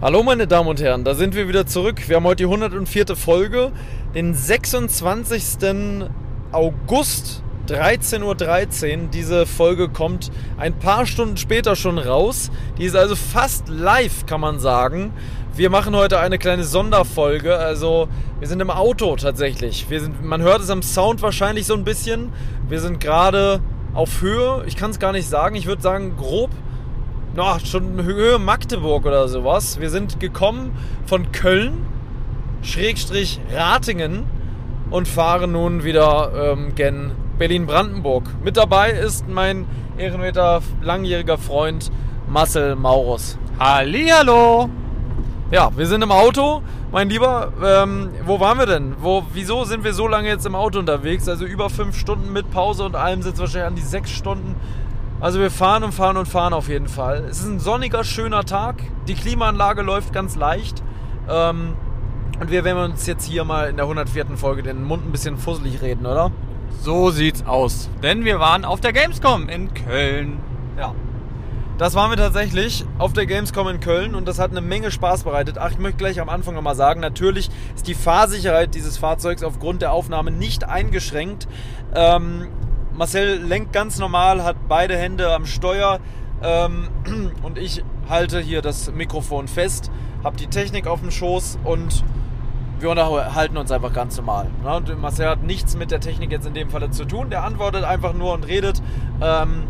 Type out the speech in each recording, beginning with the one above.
Hallo meine Damen und Herren, da sind wir wieder zurück. Wir haben heute die 104. Folge, den 26. August 13.13 Uhr. 13. Diese Folge kommt ein paar Stunden später schon raus. Die ist also fast live, kann man sagen. Wir machen heute eine kleine Sonderfolge. Also wir sind im Auto tatsächlich. Wir sind, man hört es am Sound wahrscheinlich so ein bisschen. Wir sind gerade auf Höhe. Ich kann es gar nicht sagen. Ich würde sagen grob no, schon Höhe Magdeburg oder sowas. Wir sind gekommen von Köln, Schrägstrich Ratingen und fahren nun wieder ähm, gen Berlin-Brandenburg. Mit dabei ist mein ehrenwerter langjähriger Freund Marcel Maurus. Hallihallo! Ja, wir sind im Auto. Mein Lieber, ähm, wo waren wir denn? Wo, wieso sind wir so lange jetzt im Auto unterwegs? Also über fünf Stunden mit Pause und allem sind es wahrscheinlich an die sechs Stunden. Also wir fahren und fahren und fahren auf jeden Fall. Es ist ein sonniger, schöner Tag. Die Klimaanlage läuft ganz leicht. Ähm, und wir werden uns jetzt hier mal in der 104. Folge den Mund ein bisschen fusselig reden, oder? So sieht's aus. Denn wir waren auf der Gamescom in Köln. Ja. Das waren wir tatsächlich auf der Gamescom in Köln und das hat eine Menge Spaß bereitet. Ach, ich möchte gleich am Anfang nochmal sagen, natürlich ist die Fahrsicherheit dieses Fahrzeugs aufgrund der Aufnahme nicht eingeschränkt. Ähm, Marcel lenkt ganz normal, hat beide Hände am Steuer ähm, und ich halte hier das Mikrofon fest, habe die Technik auf dem Schoß und wir unterhalten uns einfach ganz normal. Ne? Marcel hat nichts mit der Technik jetzt in dem Fall zu tun. Der antwortet einfach nur und redet, ähm,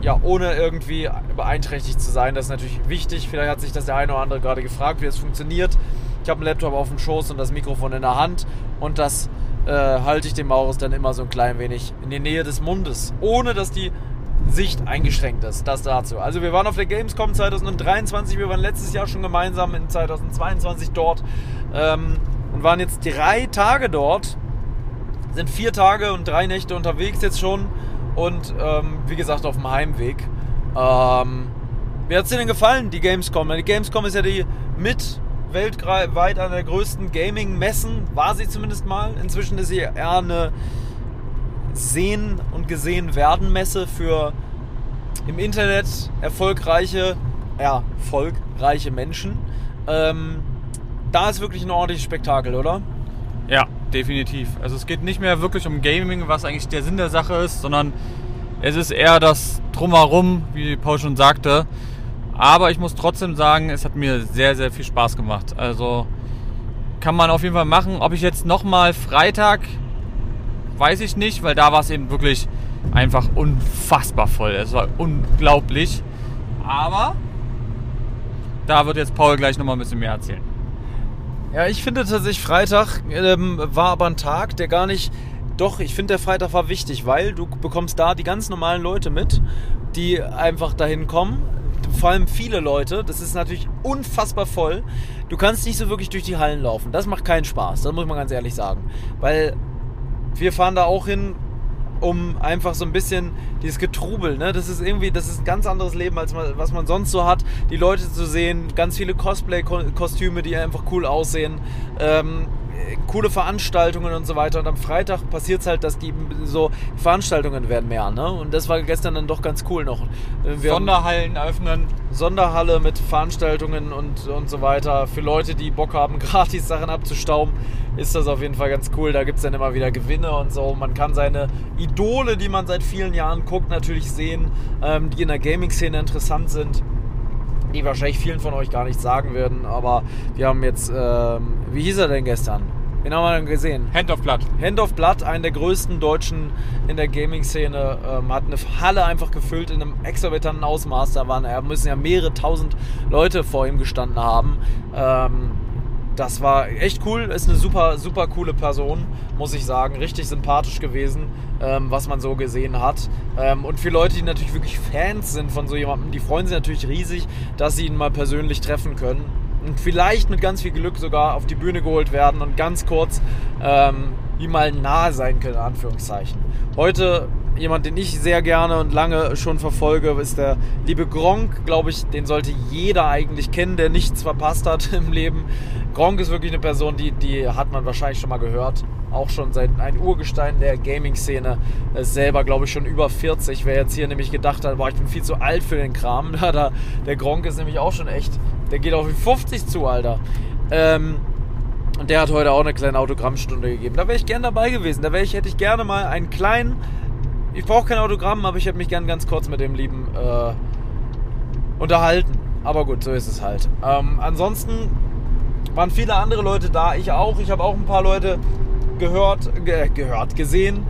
ja, ohne irgendwie beeinträchtigt zu sein. Das ist natürlich wichtig. Vielleicht hat sich das der eine oder andere gerade gefragt, wie es funktioniert. Ich habe einen Laptop auf dem Schoß und das Mikrofon in der Hand und das äh, halte ich den Maurus dann immer so ein klein wenig in die Nähe des Mundes, ohne dass die Sicht eingeschränkt ist. Das dazu. Also wir waren auf der Gamescom 2023, wir waren letztes Jahr schon gemeinsam in 2022 dort ähm, und waren jetzt drei Tage dort, sind vier Tage und drei Nächte unterwegs jetzt schon und ähm, wie gesagt auf dem Heimweg. Ähm, wie hat es dir denn gefallen, die Gamescom? Die Gamescom ist ja die mit weltweit einer der größten Gaming-Messen, war sie zumindest mal. Inzwischen ist sie eher eine Sehen und gesehen werden Messe für im Internet erfolgreiche, erfolgreiche Menschen. Ähm, da ist wirklich ein ordentliches Spektakel, oder? Ja, definitiv. Also es geht nicht mehr wirklich um Gaming, was eigentlich der Sinn der Sache ist, sondern es ist eher das Drumherum, wie Paul schon sagte. Aber ich muss trotzdem sagen, es hat mir sehr, sehr viel Spaß gemacht. Also kann man auf jeden Fall machen. Ob ich jetzt nochmal Freitag, weiß ich nicht, weil da war es eben wirklich einfach unfassbar voll. Es war unglaublich. Aber da wird jetzt Paul gleich nochmal ein bisschen mehr erzählen. Ja, ich finde tatsächlich Freitag ähm, war aber ein Tag, der gar nicht. Doch, ich finde der Freitag war wichtig, weil du bekommst da die ganz normalen Leute mit, die einfach dahin kommen vor allem viele Leute. Das ist natürlich unfassbar voll. Du kannst nicht so wirklich durch die Hallen laufen. Das macht keinen Spaß, das muss man ganz ehrlich sagen. Weil wir fahren da auch hin, um einfach so ein bisschen dieses Getrubel, ne? Das ist irgendwie, das ist ein ganz anderes Leben, als man, was man sonst so hat. Die Leute zu sehen, ganz viele Cosplay-Kostüme, die einfach cool aussehen. Ähm, coole Veranstaltungen und so weiter. Und am Freitag passiert es halt, dass die so Veranstaltungen werden mehr. Ne? Und das war gestern dann doch ganz cool noch. Wir Sonderhallen öffnen. Sonderhalle mit Veranstaltungen und, und so weiter. Für Leute, die Bock haben, gratis Sachen abzustauben, ist das auf jeden Fall ganz cool. Da gibt es dann immer wieder Gewinne und so. Man kann seine Idole, die man seit vielen Jahren guckt, natürlich sehen, ähm, die in der Gaming-Szene interessant sind die wahrscheinlich vielen von euch gar nicht sagen würden, aber wir haben jetzt, ähm, wie hieß er denn gestern? Wen haben wir denn gesehen? Hand of Blood. Hand of Blood, einen der größten Deutschen in der Gaming-Szene, ähm, hat eine Halle einfach gefüllt in einem exorbitanten Ausmaß. Da waren, er müssen ja mehrere tausend Leute vor ihm gestanden haben. Ähm, das war echt cool, ist eine super, super coole Person, muss ich sagen. Richtig sympathisch gewesen, ähm, was man so gesehen hat. Ähm, und für Leute, die natürlich wirklich Fans sind von so jemandem, die freuen sich natürlich riesig, dass sie ihn mal persönlich treffen können und vielleicht mit ganz viel Glück sogar auf die Bühne geholt werden und ganz kurz ähm, ihm mal nahe sein können, in Anführungszeichen. Heute jemand, den ich sehr gerne und lange schon verfolge, ist der liebe Gronk, glaube ich, den sollte jeder eigentlich kennen, der nichts verpasst hat im Leben. Gronk ist wirklich eine Person, die, die hat man wahrscheinlich schon mal gehört. Auch schon seit ein Urgestein der Gaming-Szene. Ist selber, glaube ich, schon über 40. Wer jetzt hier nämlich gedacht hat, boah, ich bin viel zu alt für den Kram. Da, der Gronk ist nämlich auch schon echt. Der geht auf die 50 zu, Alter. Ähm, und der hat heute auch eine kleine Autogrammstunde gegeben. Da wäre ich gern dabei gewesen. Da wäre ich, hätte ich gerne mal einen kleinen. Ich brauche kein Autogramm, aber ich hätte mich gern ganz kurz mit dem Lieben äh, unterhalten. Aber gut, so ist es halt. Ähm, ansonsten waren viele andere Leute da. Ich auch. Ich habe auch ein paar Leute gehört, ge gehört, gesehen.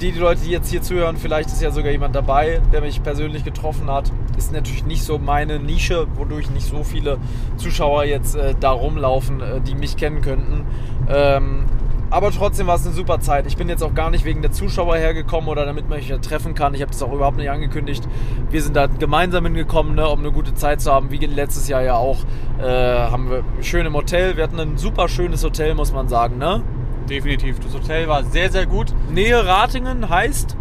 Die, die Leute, die jetzt hier zuhören, vielleicht ist ja sogar jemand dabei, der mich persönlich getroffen hat. Ist natürlich nicht so meine Nische, wodurch nicht so viele Zuschauer jetzt äh, da rumlaufen, äh, die mich kennen könnten. Ähm, aber trotzdem war es eine super Zeit. Ich bin jetzt auch gar nicht wegen der Zuschauer hergekommen oder damit man mich treffen kann. Ich habe das auch überhaupt nicht angekündigt. Wir sind da gemeinsam hingekommen, ne, um eine gute Zeit zu haben, wie letztes Jahr ja auch. Äh, haben wir schön im Hotel. Wir hatten ein super schönes Hotel, muss man sagen, ne? Definitiv. Das Hotel war sehr, sehr gut. Nähe Ratingen heißt?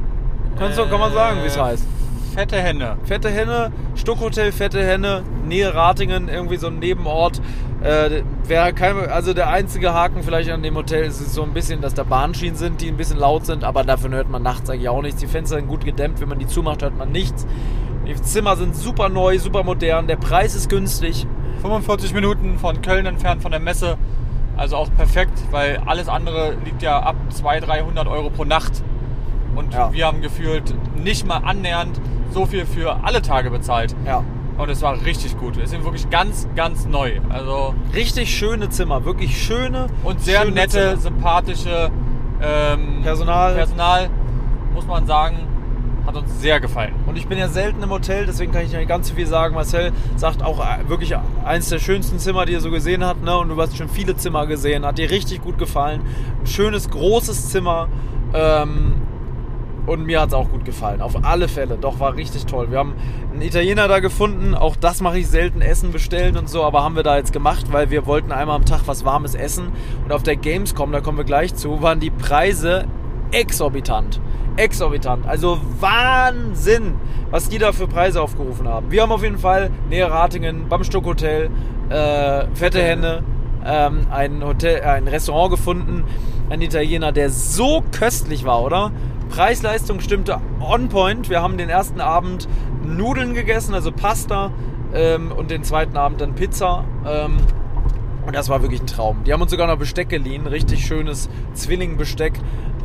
Kannst du, kann man sagen, wie es Äh, heißt? Fette Henne. Fette Henne, Stuckhotel Fette Henne, Nähe Ratingen, irgendwie so ein Nebenort. Äh, wäre kein, also der einzige Haken vielleicht an dem Hotel ist es so ein bisschen, dass da Bahnschienen sind, die ein bisschen laut sind, aber davon hört man nachts eigentlich auch nichts. Die Fenster sind gut gedämmt, wenn man die zumacht, hört man nichts. Die Zimmer sind super neu, super modern, der Preis ist günstig. 45 Minuten von Köln entfernt von der Messe. Also auch perfekt, weil alles andere liegt ja ab 200, 300 Euro pro Nacht. Und Ja. wir haben gefühlt nicht mal annähernd so viel für alle Tage bezahlt. Ja. Und es war richtig gut. Wir sind wirklich ganz, ganz neu. Also Richtig schöne Zimmer, wirklich schöne und sehr schöne nette, Zimmer. sympathische ähm, Personal. Personal, muss man sagen, hat uns sehr gefallen. Und ich bin ja selten im Hotel, deswegen kann ich nicht ganz so viel sagen. Marcel sagt auch äh, wirklich eins der schönsten Zimmer, die er so gesehen hat. Ne? Und du hast schon viele Zimmer gesehen. Hat dir richtig gut gefallen. Ein schönes, großes Zimmer. Ähm, und mir hat es auch gut gefallen. Auf alle Fälle. Doch, war richtig toll. Wir haben einen Italiener da gefunden. Auch das mache ich selten. Essen bestellen und so. Aber haben wir da jetzt gemacht, weil wir wollten einmal am Tag was Warmes essen. Und auf der Gamescom, da kommen wir gleich zu, waren die Preise exorbitant. Exorbitant. Also Wahnsinn, was die da für Preise aufgerufen haben. Wir haben auf jeden Fall näher Ratingen beim Stuckhotel, äh, Fette Henne, ähm, ein, Hotel, äh, ein Restaurant gefunden. Ein Italiener, der so köstlich war, oder? Preis-Leistung stimmte on point. Wir haben den ersten Abend Nudeln gegessen, also Pasta. Ähm, und den zweiten Abend dann Pizza. Ähm, und das war wirklich ein Traum. Die haben uns sogar noch Besteck geliehen, richtig schönes Zwillingbesteck,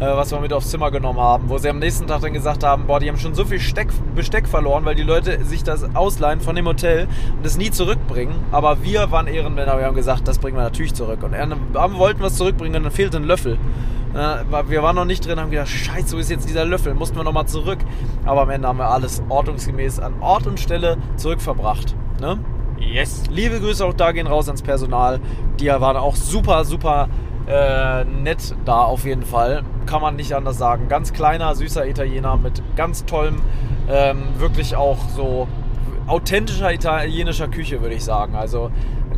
äh, was wir mit aufs Zimmer genommen haben, wo sie am nächsten Tag dann gesagt haben, boah, die haben schon so viel Steck, Besteck verloren, weil die Leute sich das ausleihen von dem Hotel und es nie zurückbringen. Aber wir waren Ehrenmänner, wir haben gesagt, das bringen wir natürlich zurück. Und wir wollten was zurückbringen und dann fehlte ein Löffel. Äh, Wir waren noch nicht drin, haben gedacht, scheiße, wo ist jetzt dieser Löffel? Mussten wir nochmal zurück. Aber am Ende haben wir alles ordnungsgemäß an Ort und Stelle zurückverbracht. Ne? Yes. Liebe Grüße auch da gehen raus ans Personal. Die waren auch super, super äh, nett da auf jeden Fall. Kann man nicht anders sagen. Ganz kleiner, süßer Italiener mit ganz tollem, ähm, wirklich auch so authentischer italienischer Küche, würde ich sagen. Also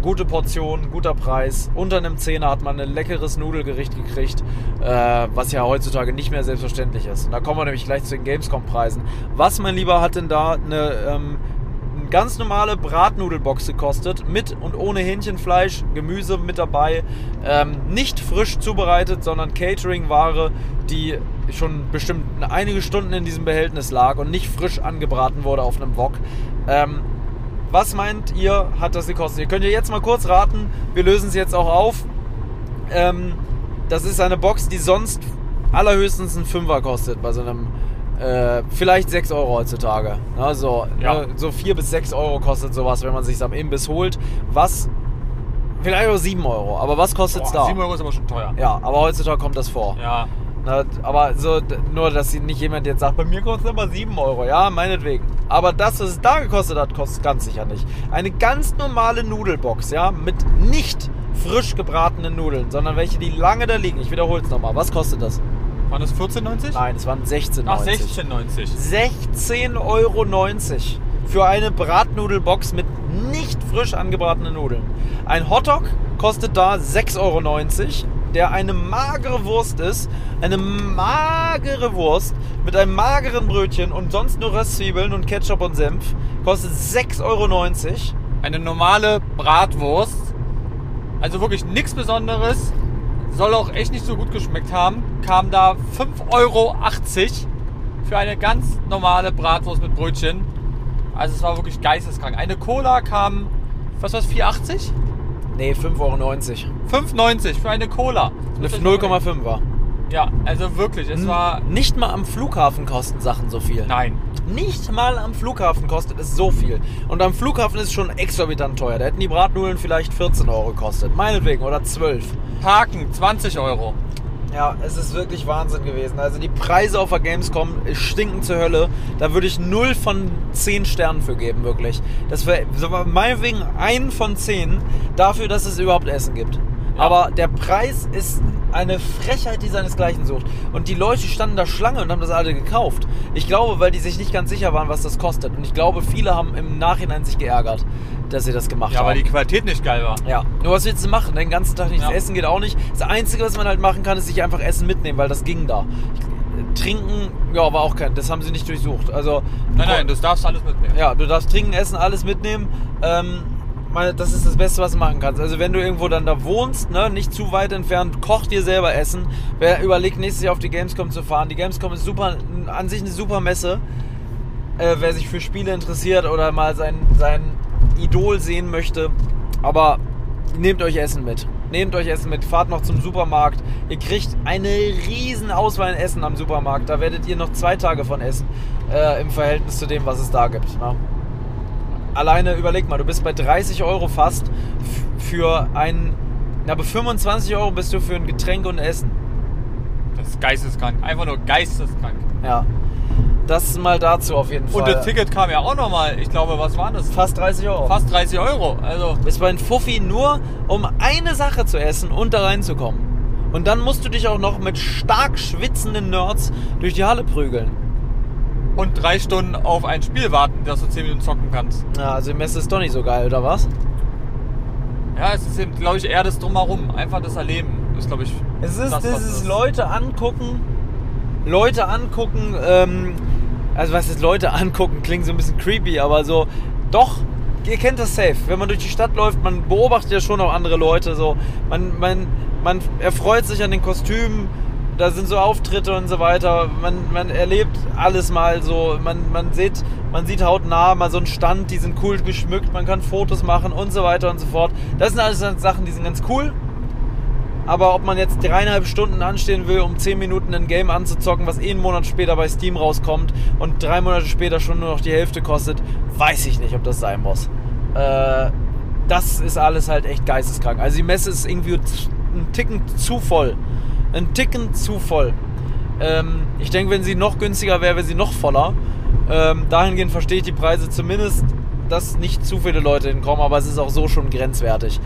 gute Portion, guter Preis. Unter einem Zehner hat man ein leckeres Nudelgericht gekriegt, äh, was ja heutzutage nicht mehr selbstverständlich ist. Und da kommen wir nämlich gleich zu den Gamescom-Preisen. Was, mein Lieber, hat denn da eine ähm, ganz normale Bratnudelbox gekostet, mit und ohne Hähnchenfleisch, Gemüse mit dabei. Ähm, nicht frisch zubereitet, sondern Catering-Ware, die schon bestimmt einige Stunden in diesem Behältnis lag und nicht frisch angebraten wurde auf einem Wok. Ähm, was meint ihr, hat das gekostet? Ihr könnt ja jetzt mal kurz raten. Wir lösen es jetzt auch auf. Ähm, das ist eine Box, die sonst allerhöchstens ein Fünfer kostet bei so einem äh, vielleicht 6 Euro heutzutage. Na, so, Ja. ne, so 4 bis 6 Euro kostet sowas, wenn man sich am Imbiss holt. Was, vielleicht auch 7 Euro, aber was kostet es da? 7 Euro ist aber schon teuer. Ja, aber heutzutage kommt das vor. Ja. Na, aber so, nur, dass sie nicht jemand jetzt sagt, bei mir kostet es aber 7 Euro. Ja, meinetwegen. Aber das, was es da gekostet hat, kostet es ganz sicher nicht. Eine ganz normale Nudelbox, ja, mit nicht frisch gebratenen Nudeln, sondern welche, die lange da liegen. Ich wiederhole es nochmal. Was kostet das? Waren das 14,90? Nein, es waren 16,90. Ach, 16,90. 16,90 Euro für eine Bratnudelbox mit nicht frisch angebratenen Nudeln. Ein Hotdog kostet da 6,90 Euro, der eine magere Wurst ist. Eine magere Wurst mit einem mageren Brötchen und sonst nur Röstzwiebeln und Ketchup und Senf. Kostet 6,90 Euro. Eine normale Bratwurst Also wirklich nichts Besonderes. Soll auch echt nicht so gut geschmeckt haben. Kam da 5,80 Euro für eine ganz normale Bratwurst mit Brötchen. Also es war wirklich geisteskrank. Eine Cola kam, was war das, 4,80? Nee, 5,90 Euro. 5,90 für eine Cola. Eine 0,5 war. Ja, also wirklich, es war... Nicht mal am Flughafen kosten Sachen so viel. Nein. Nicht mal am Flughafen kostet es so viel. Und am Flughafen ist es schon exorbitant teuer. Da hätten die Bratnudeln vielleicht 14 Euro gekostet. Meinetwegen, oder 12. Parken, 20 Euro. Ja, es ist wirklich Wahnsinn gewesen. Also die Preise auf der Gamescom stinken zur Hölle. Da würde ich 0 von 10 Sternen für geben, wirklich. Das wäre meinetwegen ein von 10 dafür, dass es überhaupt Essen gibt. Ja. Aber der Preis ist eine Frechheit, die seinesgleichen sucht. Und die Leute standen da Schlange und haben das alle gekauft. Ich glaube, weil die sich nicht ganz sicher waren, was das kostet. Und ich glaube, viele haben im Nachhinein sich geärgert, dass sie das gemacht Ja, haben. weil die Qualität nicht geil war. Ja, nur was willst du machen? Den ganzen Tag nichts Ja. essen geht auch nicht. Das Einzige, was man halt machen kann, ist sich einfach Essen mitnehmen, weil das ging da. Trinken, ja, war auch kein, das haben sie nicht durchsucht. Also, Nein, nein, das darfst du alles mitnehmen. ja, du darfst trinken, essen, alles mitnehmen. Ähm, das ist das Beste, was du machen kannst. Also wenn du irgendwo dann da wohnst, ne, nicht zu weit entfernt, koch dir selber Essen. Wer überlegt, nächstes Jahr auf die Gamescom zu fahren. Die Gamescom ist super, an sich eine super Messe. Äh, wer sich für Spiele interessiert oder mal sein, sein Idol sehen möchte. Aber nehmt euch Essen mit. Nehmt euch Essen mit, fahrt noch zum Supermarkt. Ihr kriegt eine riesen Auswahl an Essen am Supermarkt. Da werdet ihr noch zwei Tage von essen. Äh, Im Verhältnis zu dem, was es da gibt. Ne? Alleine überleg mal, du bist bei 30 Euro fast für ein. Na, bei 25 Euro bist du für ein Getränk und Essen. Das ist geisteskrank. Einfach nur geisteskrank. Ja. Das mal dazu auf jeden Fall. Und das Ticket kam ja auch nochmal, ich glaube, was war das? Fast 30 Euro. Fast 30 Euro. Also, Bist bei einem Fuffi nur, um eine Sache zu essen und da reinzukommen. Und dann musst du dich auch noch mit stark schwitzenden Nerds durch die Halle prügeln. Und drei Stunden auf ein Spiel warten, dass du 10 Minuten zocken kannst. Ja, also die Messe ist doch nicht so geil, oder was? Ja, es ist eben, glaube ich, eher das Drumherum. Einfach das Erleben. Das ist, glaube ich, Es ist das, dieses. Leute angucken, Leute angucken, ähm, also was ist Leute angucken, klingt so ein bisschen creepy, aber so, doch, ihr kennt das safe. Wenn man durch die Stadt läuft, man beobachtet ja schon auch andere Leute, so, man, man, man erfreut sich an den Kostümen, da sind so Auftritte und so weiter, man, man erlebt alles mal so, man, man sieht, man sieht hautnah mal so einen Stand, die sind cool geschmückt, man kann Fotos machen und so weiter und so fort. Das sind alles Sachen, die sind ganz cool. Aber ob man jetzt dreieinhalb Stunden anstehen will, um zehn Minuten ein Game anzuzocken, was eh einen Monat später bei Steam rauskommt und drei Monate später schon nur noch die Hälfte kostet, weiß ich nicht, ob das sein muss. Äh, das ist alles halt echt geisteskrank. Also die Messe ist irgendwie ein Ticken zu voll. Ein Ticken zu voll. Ähm, ich denke, wenn sie noch günstiger wäre, wäre sie noch voller. Ähm, dahingehend verstehe ich die Preise zumindest, dass nicht zu viele Leute hinkommen, aber es ist auch so schon grenzwertig.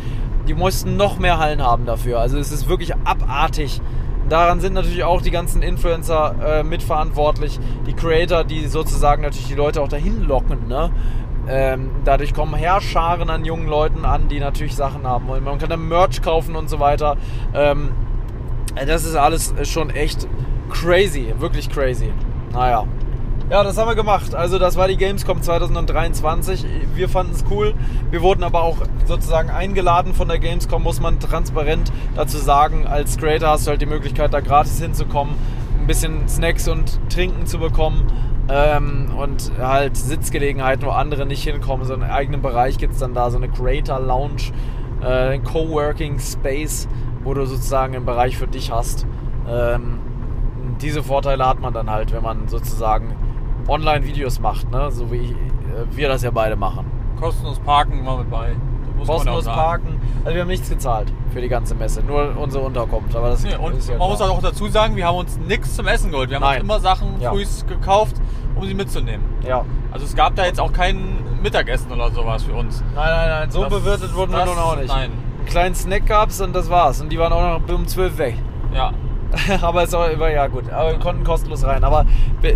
Die mussten noch mehr Hallen haben dafür. Also es ist wirklich abartig. Daran sind natürlich auch die ganzen Influencer äh, mitverantwortlich, die Creator, die sozusagen natürlich die Leute auch dahin locken. Ne? Ähm, dadurch kommen Herrscharen an jungen Leuten an, die natürlich Sachen haben wollen. Man kann dann Merch kaufen und so weiter. Ähm, das ist alles schon echt crazy, wirklich crazy. Naja. Ja, das haben wir gemacht. Also das war die Gamescom 2023. Wir fanden es cool. Wir wurden aber auch sozusagen eingeladen von der Gamescom, muss man transparent dazu sagen. Als Creator hast du halt die Möglichkeit, da gratis hinzukommen, ein bisschen Snacks und Trinken zu bekommen. Ähm, und halt Sitzgelegenheiten, wo andere nicht hinkommen. So einen eigenen Bereich gibt es dann da, so eine Creator Lounge, äh, ein Coworking Space, wo du sozusagen einen Bereich für dich hast. Ähm, diese Vorteile hat man dann halt, wenn man sozusagen Online-Videos macht, ne? so wie äh, wir das ja beide machen. Kostenlos parken immer mit bei. Muss Kostenlos parken. Also wir haben nichts gezahlt für die ganze Messe, nur unsere Unterkunft. Aber das Nee, und ja man muss klar. auch dazu sagen, wir haben uns nichts zum Essen geholt. Wir haben Nein. uns immer Sachen Ja. frühs gekauft, um sie mitzunehmen. Ja. Also es gab da jetzt auch kein Mittagessen oder sowas für uns. Nein, nein, nein, so Das- bewirtet wurden wir nun auch nicht. Nein. Einen kleinen Snack gab's und das war's. Und die waren auch noch um 12 weg. Ja. aber es war, war ja gut. Aber wir konnten kostenlos rein. Aber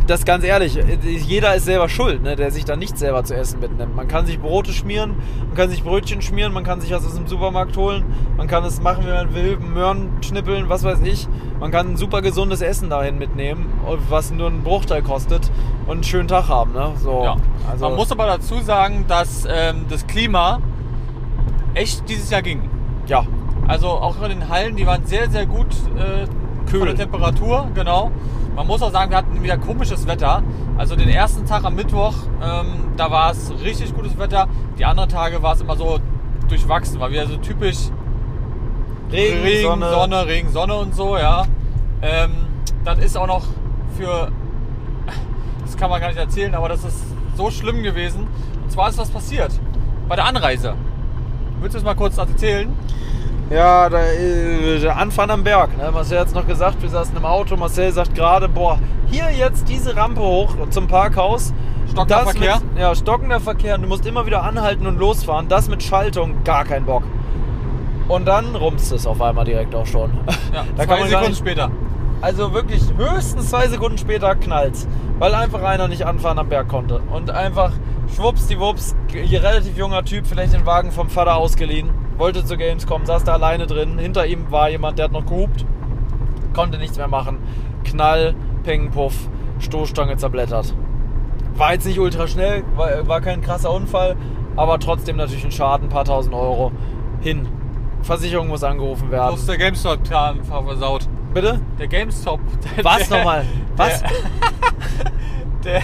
das ganz ehrlich, jeder ist selber schuld, ne, der sich da nicht selber zu essen mitnimmt. Man kann sich Brote schmieren, man kann sich Brötchen schmieren, man kann sich was aus dem Supermarkt holen, man kann es machen, wie man will, Möhren schnippeln, was weiß ich. Man kann ein super gesundes Essen dahin mitnehmen, was nur einen Bruchteil kostet und einen schönen Tag haben. Ne? So, ja. also, Man muss aber dazu sagen, dass ähm, das Klima echt dieses Jahr ging. Ja, Also auch in den Hallen, die waren sehr, sehr gut äh, Kühl. von der Temperatur, genau. Man muss auch sagen, wir hatten wieder komisches Wetter. Also den ersten Tag am Mittwoch, ähm, da war es richtig gutes Wetter. Die anderen Tage war es immer so durchwachsen, war wieder so typisch Regen, Regen, Sonne. Sonne. Regen, Sonne und so, ja. Ähm, das ist auch noch für, das kann man gar nicht erzählen, aber das ist so schlimm gewesen. Und zwar ist was passiert bei der Anreise. Willst du es mal kurz erzählen? Ja, da, äh, der Anfang am Berg. Ne? Marcel hat es noch gesagt, wir saßen im Auto. Marcel sagt gerade, boah, hier jetzt diese Rampe hoch zum Parkhaus. Stockender Das Verkehr? Mit, ja, stockender Verkehr. Du musst immer wieder anhalten und losfahren. Das mit Schaltung, gar kein Bock. Und dann rumst es auf einmal direkt auch schon. Ja, da zwei Sekunden nicht, später. Also wirklich höchstens zwei Sekunden später knallt's. Weil einfach einer nicht anfahren am Berg konnte. Und einfach schwuppsdiwupps, ein relativ junger Typ, vielleicht den Wagen vom Vater ausgeliehen, wollte zu Gamescom, saß da alleine drin. Hinter ihm war jemand, der hat noch gehupt, konnte nichts mehr machen. Knall, Peng, Puff, Stoßstange zerblättert. War jetzt nicht ultra schnell, war, war kein krasser Unfall, aber trotzdem natürlich ein Schaden, paar tausend Euro. Hin. Versicherung muss angerufen werden. Bloß der GameStop-Plan versaut. Bitte? Der GameStop. Was der, nochmal? Was? Der,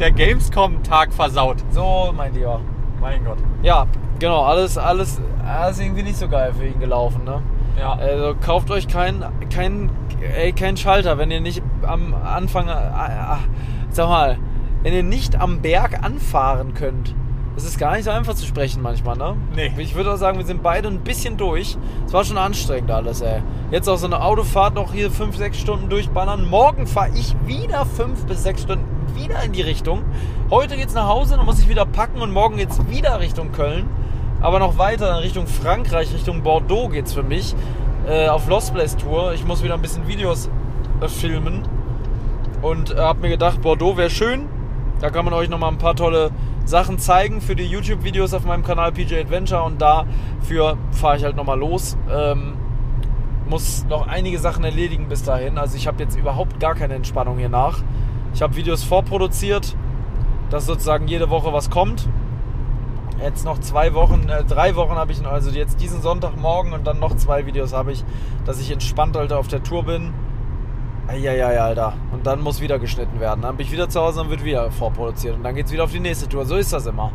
der Gamescom-Tag versaut. So, mein Lieber. Mein Gott. Ja, genau, alles, alles, alles irgendwie nicht so geil für ihn gelaufen, ne? Ja. Also kauft euch keinen kein, ey, kein Schalter, wenn ihr nicht am Anfang, äh, äh, sag mal, wenn ihr nicht am Berg anfahren könnt. Es ist gar nicht so einfach zu sprechen manchmal, ne? Nee. Ich würde auch sagen, wir sind beide ein bisschen durch. Es war schon anstrengend alles, ey. Jetzt auch so eine Autofahrt noch hier 5, 6 Stunden durchballern. Morgen fahre ich wieder 5 bis 6 Stunden wieder in die Richtung. Heute geht's nach Hause, dann muss ich wieder packen und morgen geht's wieder Richtung Köln. Aber noch weiter in Richtung Frankreich, Richtung Bordeaux geht's für mich. Äh, auf Lost Place Tour. Ich muss wieder ein bisschen Videos äh, filmen. Und äh, habe mir gedacht, Bordeaux wäre schön. Da kann man euch nochmal ein paar tolle Sachen zeigen für die YouTube-Videos auf meinem Kanal PJ Adventure. Und dafür fahre ich halt nochmal los. Ähm, muss noch einige Sachen erledigen bis dahin. Also ich habe jetzt überhaupt gar keine Entspannung hier nach. Ich habe Videos vorproduziert, dass sozusagen jede Woche was kommt. Jetzt noch zwei Wochen, äh, drei Wochen habe ich, also jetzt diesen Sonntagmorgen und dann noch zwei Videos habe ich, dass ich entspannt Alter auf der Tour bin. Eieiei, Alter. Und dann muss wieder geschnitten werden. Dann bin ich wieder zu Hause und wird wieder vorproduziert. Und dann geht es wieder auf die nächste Tour. So ist das immer.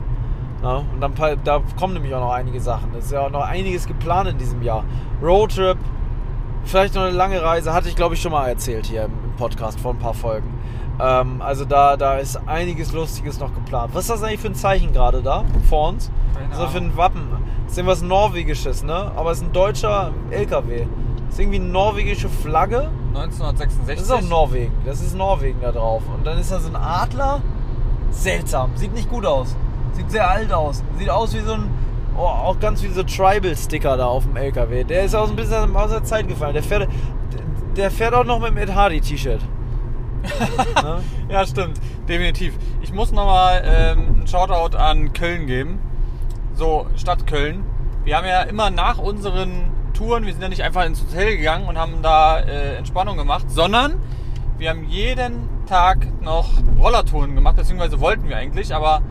Ja, und dann da kommen nämlich auch noch einige Sachen. Es ist ja auch noch einiges geplant in diesem Jahr. Roadtrip, vielleicht noch eine lange Reise, hatte ich glaube ich schon mal erzählt hier im Podcast vor ein paar Folgen. Ähm, also da, da ist einiges Lustiges noch geplant. Was ist das eigentlich für ein Zeichen gerade da vor uns? Keine Was ist das für ein Wappen? Das ist irgendwas Norwegisches, ne? Aber es ist ein deutscher LKW. Das ist irgendwie eine norwegische Flagge. 1966. Das ist auch Norwegen. Das ist Norwegen da drauf. Und dann ist da so ein Adler. Seltsam. Sieht nicht gut aus. Sieht sehr alt aus. Sieht aus wie so ein. Oh, auch ganz wie so Tribal-Sticker da auf dem LKW. Der ist auch so ein bisschen aus der Zeit gefallen. Der fährt, der fährt auch noch mit dem Ed Hardy-T-Shirt. ne? Ja, stimmt. Definitiv. Ich muss nochmal ähm, einen Shoutout an Köln geben. So, Stadt Köln. Wir haben ja immer nach unseren Touren, wir sind ja nicht einfach ins Hotel gegangen und haben da äh, Entspannung gemacht, sondern wir haben jeden Tag noch Rollertouren gemacht, beziehungsweise wollten wir eigentlich, aber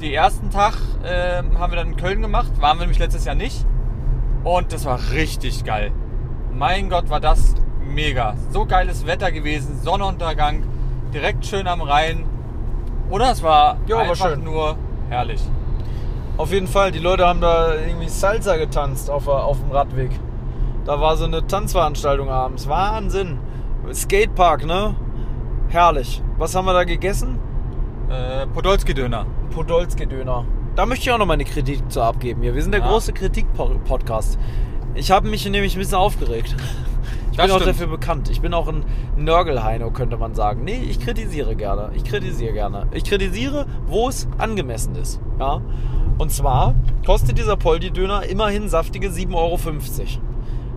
den ersten Tag äh, haben wir dann in Köln gemacht, waren wir nämlich letztes Jahr nicht. Und das war richtig geil. Mein Gott, war das mega. So geiles Wetter gewesen, Sonnenuntergang, direkt schön am Rhein. Oder es war war einfach schön. nur herrlich. Auf jeden Fall, die Leute haben da irgendwie Salsa getanzt auf, auf dem Radweg. Da war so eine Tanzveranstaltung abends. Wahnsinn. Skatepark, ne? Herrlich. Was haben wir da gegessen? Äh, Podolski-Döner. Podolski-Döner. Da möchte ich auch noch mal eine Kritik zu abgeben hier. Wir sind der Ja. große Kritik-Podcast. Ich habe mich nämlich ein bisschen aufgeregt. Ich Das bin auch stimmt. dafür bekannt. Ich bin auch ein Nörgelheino, könnte man sagen. Nee, ich kritisiere gerne. Ich kritisiere gerne. Ich kritisiere, wo es angemessen ist. Ja? Und zwar kostet dieser Poldi-Döner immerhin saftige 7,50 Euro.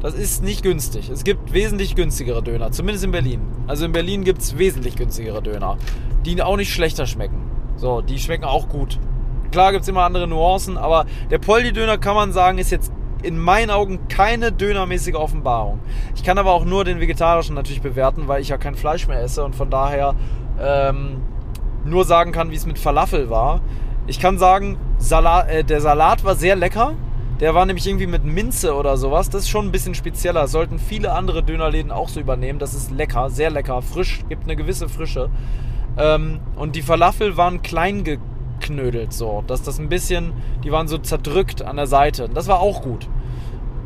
Das ist nicht günstig. Es gibt wesentlich günstigere Döner, zumindest in Berlin. Also in Berlin gibt es wesentlich günstigere Döner, die auch nicht schlechter schmecken. So, die schmecken auch gut. Klar gibt es immer andere Nuancen, aber der Poldi-Döner kann man sagen, ist jetzt in meinen Augen keine dönermäßige Offenbarung. Ich kann aber auch nur den vegetarischen natürlich bewerten, weil ich ja kein Fleisch mehr esse und von daher ähm, nur sagen kann, wie es mit Falafel war. Ich kann sagen, Salat, äh, der Salat war sehr lecker. Der war nämlich irgendwie mit Minze oder sowas. Das ist schon ein bisschen spezieller. Sollten viele andere Dönerläden auch so übernehmen. Das ist lecker, sehr lecker, frisch, gibt eine gewisse Frische. Ähm, und die Falafel waren klein geknödelt so, dass das ein bisschen, die waren so zerdrückt an der Seite. Das war auch gut.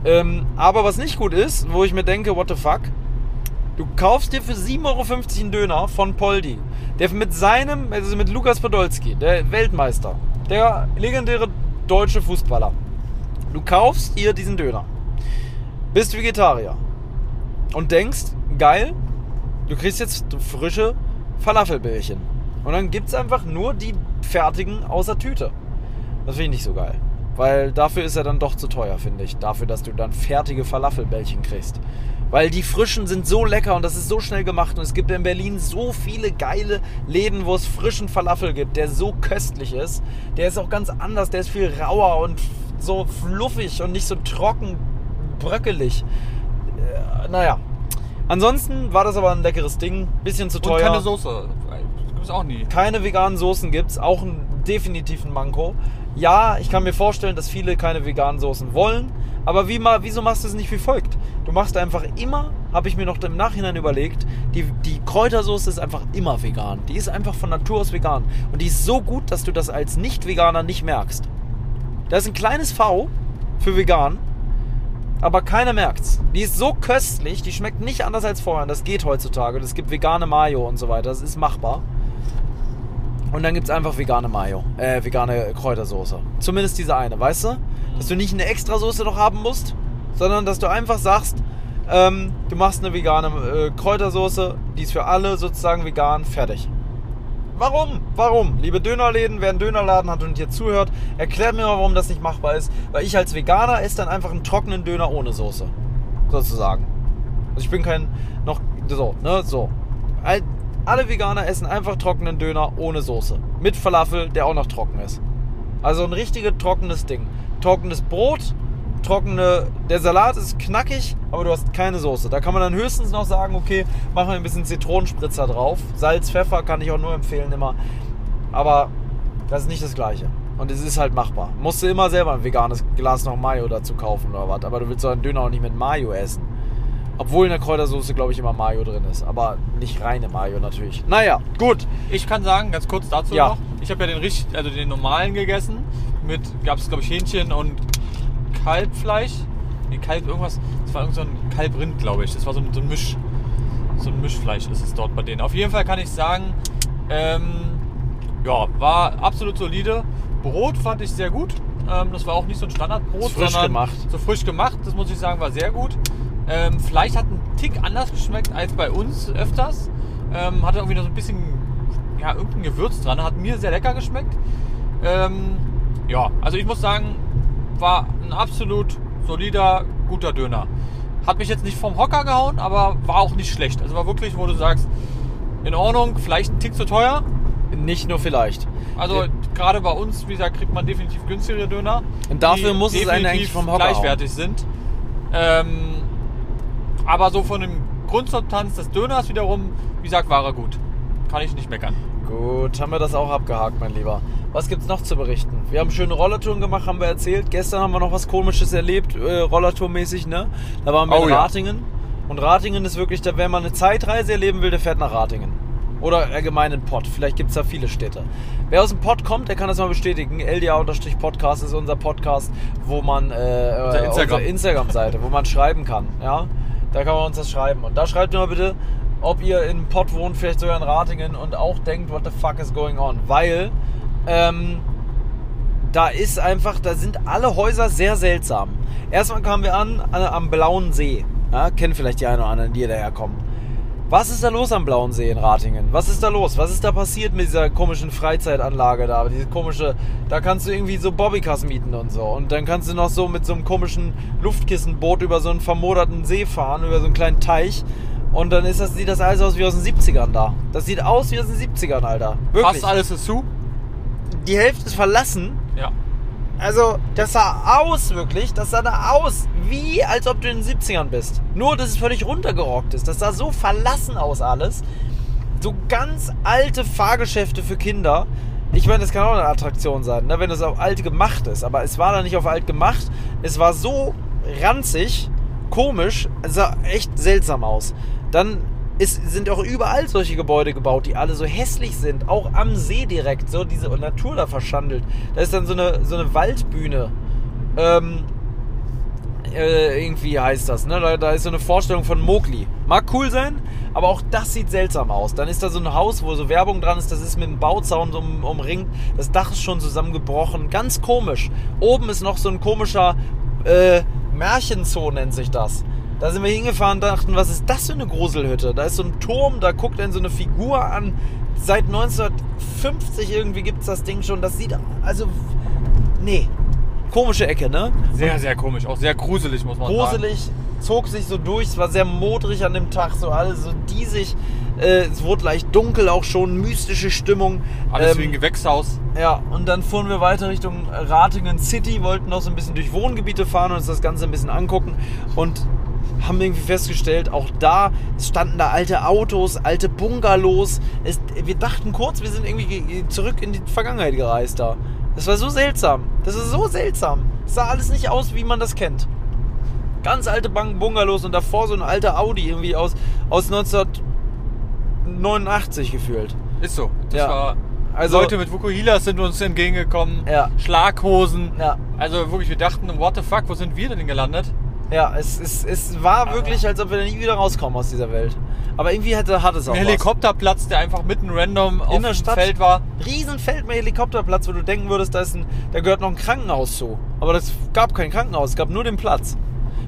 Ähm, aber was nicht gut ist, wo ich mir denke, what the fuck, du kaufst dir für 7,50 Euro einen Döner von Poldi, der mit seinem, also mit Lukas Podolski, der Weltmeister, der legendäre deutsche Fußballer, du kaufst dir diesen Döner, bist Vegetarier und denkst, geil, du kriegst jetzt frische Falafelbällchen. Und dann gibt es einfach nur die fertigen außer Tüte. Das finde ich nicht so geil. Weil dafür ist er dann doch zu teuer, finde ich. Dafür, dass du dann fertige Falafelbällchen kriegst. Weil die frischen sind so lecker und das ist so schnell gemacht. Und es gibt in Berlin so viele geile Läden, wo es frischen Falafel gibt, der so köstlich ist. Der ist auch ganz anders, der ist viel rauer und so fluffig und nicht so trocken, bröckelig. Äh, naja. Ansonsten war das aber ein leckeres Ding. Bisschen zu teuer. Und keine Soße. Gibt es auch nie. Keine veganen Soßen gibt es. Auch ein definitiven Manko. Ja, ich kann mir vorstellen, dass viele keine veganen Soßen wollen. Aber wie, wieso machst du es nicht wie folgt? Du machst einfach immer, habe ich mir noch im Nachhinein überlegt, die, die Kräutersoße ist einfach immer vegan. Die ist einfach von Natur aus vegan. Und die ist so gut, dass du das als Nicht-Veganer nicht merkst. Da ist ein kleines V für vegan, aber keiner merkt's. Die ist so köstlich, die schmeckt nicht anders als vorher. Das geht heutzutage. Und es gibt vegane Mayo und so weiter. Das ist machbar. Und dann gibt es einfach vegane Mayo, äh, vegane Kräutersoße. Zumindest diese eine, weißt du? Dass du nicht eine extra Soße noch haben musst, sondern dass du einfach sagst, ähm, du machst eine vegane äh, Kräutersoße, die ist für alle sozusagen vegan, fertig. Warum? Warum? Liebe Dönerläden, wer einen Dönerladen hat und hier zuhört, erklärt mir mal, warum das nicht machbar ist. Weil ich als Veganer esse dann einfach einen trockenen Döner ohne Soße. Sozusagen. Also ich bin kein, noch, so, ne, so. Alle Veganer essen einfach trockenen Döner ohne Soße. Mit Falafel, der auch noch trocken ist. Also ein richtiges trockenes Ding. Trockenes Brot, trockene. Der Salat ist knackig, aber du hast keine Soße. Da kann man dann höchstens noch sagen, okay, machen wir ein bisschen Zitronenspritzer drauf. Salz, Pfeffer kann ich auch nur empfehlen immer. Aber das ist nicht das gleiche. Und es ist halt machbar. Musst du immer selber ein veganes Glas noch Mayo dazu kaufen oder was. Aber du willst so einen Döner auch nicht mit Mayo essen. Obwohl in der Kräutersoße, glaube ich, immer Mayo drin ist. Aber nicht reine Mayo natürlich. Naja, gut. Ich kann sagen, ganz kurz dazu Ja. noch. Ich habe ja den richtig, also den normalen gegessen. Mit, gab es glaube ich Hähnchen und Kalbfleisch. Nee, Kalb irgendwas. Das war irgend so ein Kalbrind, glaube ich. Das war so ein, so ein Misch. So ein Mischfleisch ist es dort bei denen. Auf jeden Fall kann ich sagen, ähm, ja, war absolut solide. Brot fand ich sehr gut. Ähm, das war auch nicht so ein Standardbrot, frisch sondern gemacht. so frisch gemacht. Das muss ich sagen, war sehr gut. Ähm, Fleisch hat einen Tick anders geschmeckt als bei uns öfters. Ähm, hatte irgendwie noch so ein bisschen, ja, irgendein Gewürz dran. Hat mir sehr lecker geschmeckt. Ähm, ja, also ich muss sagen, war ein absolut solider, guter Döner. Hat mich jetzt nicht vom Hocker gehauen, aber war auch nicht schlecht. Also war wirklich, wo du sagst, in Ordnung, vielleicht ein Tick zu teuer. Nicht nur vielleicht. Also Ja. gerade bei uns, wie gesagt, kriegt man definitiv günstigere Döner. Und dafür muss es einen eigentlich vom Hocker gleichwertig sind. Ähm, aber so von dem Grundsubstanz des Döners wiederum, wie gesagt, war er gut. Kann ich nicht meckern. Gut, haben wir das auch abgehakt, mein Lieber. Was gibt's noch zu berichten? Wir haben schöne Rollertouren gemacht, haben wir erzählt. Gestern haben wir noch was Komisches erlebt, äh, Rollertourmäßig, ne? Da waren wir Oh in ja. Ratingen. Und Ratingen ist wirklich, da, wenn man eine Zeitreise erleben will, der fährt nach Ratingen. Oder allgemein in Pott. Vielleicht gibt's da viele Städte. Wer aus dem Pott kommt, der kann das mal bestätigen. LDA-Podcast ist unser Podcast, wo man äh, äh, Instagram. unsere Instagram-Seite, wo man schreiben kann. Ja, da kann man uns das schreiben. Und da schreibt mir mal bitte, ob ihr in Pott wohnt, vielleicht sogar in Ratingen und auch denkt, what the fuck is going on? Weil ähm, da ist einfach, da sind alle Häuser sehr seltsam. Erstmal kamen wir an, an am Blauen See. Ja, kennen vielleicht die einen oder anderen, die daherkommen. Was ist da los am Blauen See in Ratingen? Was ist da los? Was ist da passiert mit dieser komischen Freizeitanlage da? Diese komische, da kannst du irgendwie so Bobbycars mieten und so. Und dann kannst du noch so mit so einem komischen Luftkissenboot über so einen vermoderten See fahren, über so einen kleinen Teich. Und dann ist das, sieht das alles aus wie aus den 70ern da. Das sieht aus wie aus den 70ern, Alter. Wirklich. Fast alles ist zu. Die Hälfte ist verlassen. Ja. Also, das sah aus wirklich, das sah da aus, wie als ob du in den 70ern bist. Nur, dass es völlig runtergerockt ist. Das sah so verlassen aus alles. So ganz alte Fahrgeschäfte für Kinder. Ich meine, das kann auch eine Attraktion sein, ne, wenn das auf alt gemacht ist. Aber es war da nicht auf alt gemacht. Es war so ranzig, komisch, es sah echt seltsam aus. Dann ist, sind auch überall solche Gebäude gebaut, die alle so hässlich sind. Auch am See direkt, so diese Natur da verschandelt. Da ist dann so eine, so eine Waldbühne. Ähm, äh, irgendwie heißt das, ne? Da, da ist so eine Vorstellung von Mowgli. Mag cool sein, aber auch das sieht seltsam aus. Dann ist da so ein Haus, wo so Werbung dran ist, das ist mit einem Bauzaun um, umringt. Das Dach ist schon zusammengebrochen. Ganz komisch. Oben ist noch so ein komischer äh, Märchenzoo, nennt sich das. Da sind wir hingefahren und dachten, was ist das für eine Gruselhütte? Da ist so ein Turm, da guckt einen so eine Figur an. Seit 1950 irgendwie gibt es das Ding schon. Das sieht, also, nee, komische Ecke, ne? Sehr, sehr komisch. Auch sehr gruselig, muss man sagen. Gruselig, zog sich so durch. Es war sehr modrig an dem Tag, so alles so diesig. Äh, es wurde leicht dunkel auch schon, mystische Stimmung. Alles Ähm, wie ein Gewächshaus. ja, und dann fuhren wir weiter Richtung Ratingen City, wollten noch so ein bisschen durch Wohngebiete fahren und uns das Ganze ein bisschen angucken und haben irgendwie festgestellt, auch da standen da alte Autos, alte Bungalows. Es, wir dachten kurz, wir sind irgendwie ge- zurück in die Vergangenheit gereist da. Das war so seltsam. Das ist so seltsam. Es sah alles nicht aus, wie man das kennt. Ganz alte Bung- Bungalows und davor so ein alter Audi irgendwie aus, aus 1989 gefühlt. Ist so. Das Ja. war. Also- Leute mit Vukuhilas sind uns entgegengekommen. Ja. Schlaghosen. Ja. Also wirklich, wir dachten, what the fuck, wo sind wir denn gelandet? Ja, es, es, es war wirklich, als ob wir da nie wieder rauskommen aus dieser Welt. Aber irgendwie hatte, hat es auch Ein Helikopterplatz, der einfach mitten random auf In der dem Stadt. Feld war. Riesenfeld mit Helikopterplatz, wo du denken würdest, da, ist ein, da gehört noch ein Krankenhaus zu. Aber das gab kein Krankenhaus, es gab nur den Platz.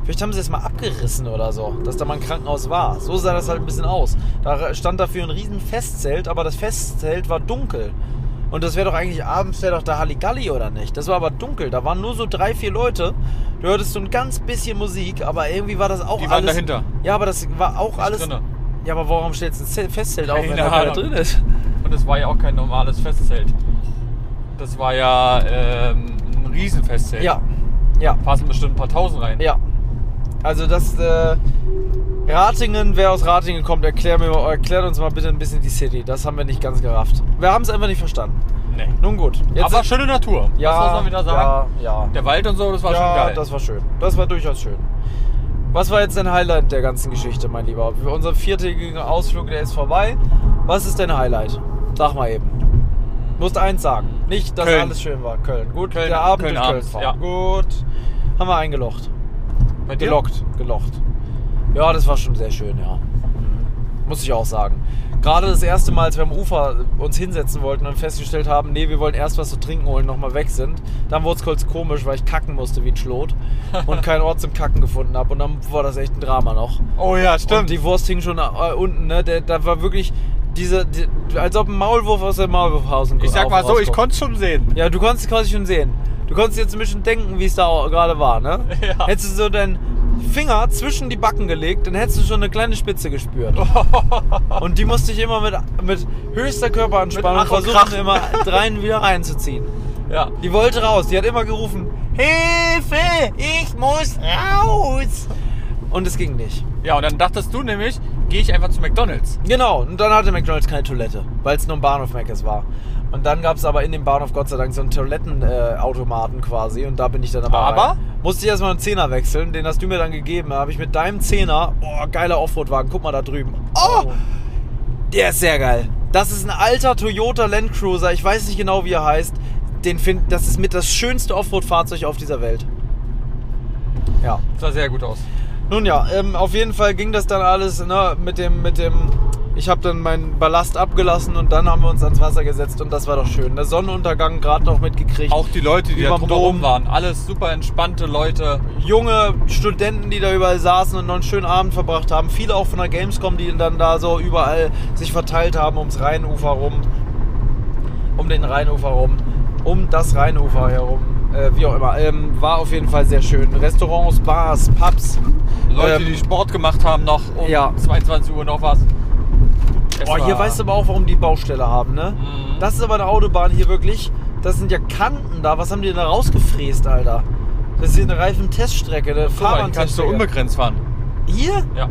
Vielleicht haben sie es mal abgerissen oder so, dass da mal ein Krankenhaus war. So sah das halt ein bisschen aus. Da stand dafür ein riesen Festzelt, aber das Festzelt war dunkel. Und das wäre doch eigentlich abends wäre doch da Halligalli oder nicht? Das war aber dunkel. Da waren nur so drei, vier Leute. Du hörtest so ein ganz bisschen Musik, aber irgendwie war das auch Die waren alles. dahinter. Ja, aber das war auch alles. drinne. Ja, aber warum stellst du ein Zelt- Festzelt auf, wenn da keiner drin ist? Und es war ja auch kein normales Festzelt. Das war ja ähm, ein Riesenfestzelt. Ja. Ja. Passen bestimmt ein paar tausend rein. Ja. Also das äh, Ratingen, wer aus Ratingen kommt, erklär mir, erklärt uns mal bitte ein bisschen die City. Das haben wir nicht ganz gerafft. Wir haben es einfach nicht verstanden. Nee. Nun gut. Jetzt Aber schöne Natur. ja, das muss man wieder sagen. Ja, ja. Der Wald und so, das war ja, schon geil. das war schön. Das war durchaus schön. Was war jetzt dein Highlight der ganzen Geschichte, mein Lieber? Unser viertägiger Ausflug, der ist vorbei. Was ist dein Highlight? Sag mal eben. Du musst eins sagen. Nicht, dass Köln. alles schön war. Köln. Gut, Köln- der Abend Köln durch Köln abends, fahren. ja. Gut. Haben wir eingelocht. Bei dir? Gelockt, gelocht. Ja, das war schon sehr schön, ja. Mhm. Muss ich auch sagen. Gerade das erste Mal, als wir am Ufer uns hinsetzen wollten und festgestellt haben, nee, wir wollen erst was zu trinken holen, nochmal weg sind. Dann wurde es kurz komisch, weil ich kacken musste wie ein Schlot und keinen Ort zum Kacken gefunden habe. Und dann war das echt ein Drama noch. Oh ja, Und stimmt. die Wurst hing schon äh, unten, ne? Der, da war wirklich diese, die, als ob ein Maulwurf aus dem Maulwurfhausen ich sag mal so, ich konnte es schon sehen. Ja, du konntest quasi schon sehen. Du konntest jetzt ein bisschen denken, wie es da gerade war, ne? Ja. Hättest du so deinen Finger zwischen die Backen gelegt, dann hättest du schon eine kleine Spitze gespürt. Und die musste ich immer mit, mit höchster Körperanspannung versuchen, immer rein wieder reinzuziehen. Ja. Die wollte raus, die hat immer gerufen, Hilfe, ich muss raus. Und es ging nicht. Ja, und dann dachtest du nämlich, gehe ich einfach zu McDonalds. Genau, und dann hatte McDonalds keine Toilette, weil es nur ein Bahnhof Meckes war. Und dann gab es aber in dem Bahnhof Gott sei Dank so einen Toilettenautomaten äh, quasi und da bin ich dann aber Aber? rein. Musste ich erstmal einen Zehner wechseln, den hast du mir dann gegeben. Da habe ich mit deinem Zehner, oh, geiler Offroad-Wagen, guck mal da drüben. Oh, der ist sehr geil. Das ist ein alter Toyota Land Cruiser, ich weiß nicht genau wie er heißt. Den find, das ist mit das schönste Offroad-Fahrzeug auf dieser Welt. Ja. Sah sehr gut aus. Nun ja, ähm, auf jeden Fall ging das dann alles ne, mit dem, mit dem. Ich habe dann meinen Ballast abgelassen und dann haben wir uns ans Wasser gesetzt und das war doch schön. Der Sonnenuntergang gerade noch mitgekriegt. Auch die Leute, die da drumherum Dom. waren. Alles super entspannte Leute. junge Studenten, die da überall saßen und noch einen schönen Abend verbracht haben. Viele auch von der Gamescom, die dann da so überall sich verteilt haben ums Rheinufer rum. Um den Rheinufer rum. Um das Rheinufer herum. Äh, wie auch immer. Ähm, war auf jeden Fall sehr schön. Restaurants, Bars, Pubs. Leute, Ähm, die Sport gemacht haben, noch um ja. 22 Uhr noch was. Es Oh, hier weißt du aber auch, warum die Baustelle haben, ne? Mhm. Das ist aber eine Autobahn hier wirklich. Das sind ja Kanten da. Was haben die denn da rausgefräst, Alter? Das ist hier eine Reifenteststrecke, eine hier kannst du unbegrenzt fahren. Hier? Ja.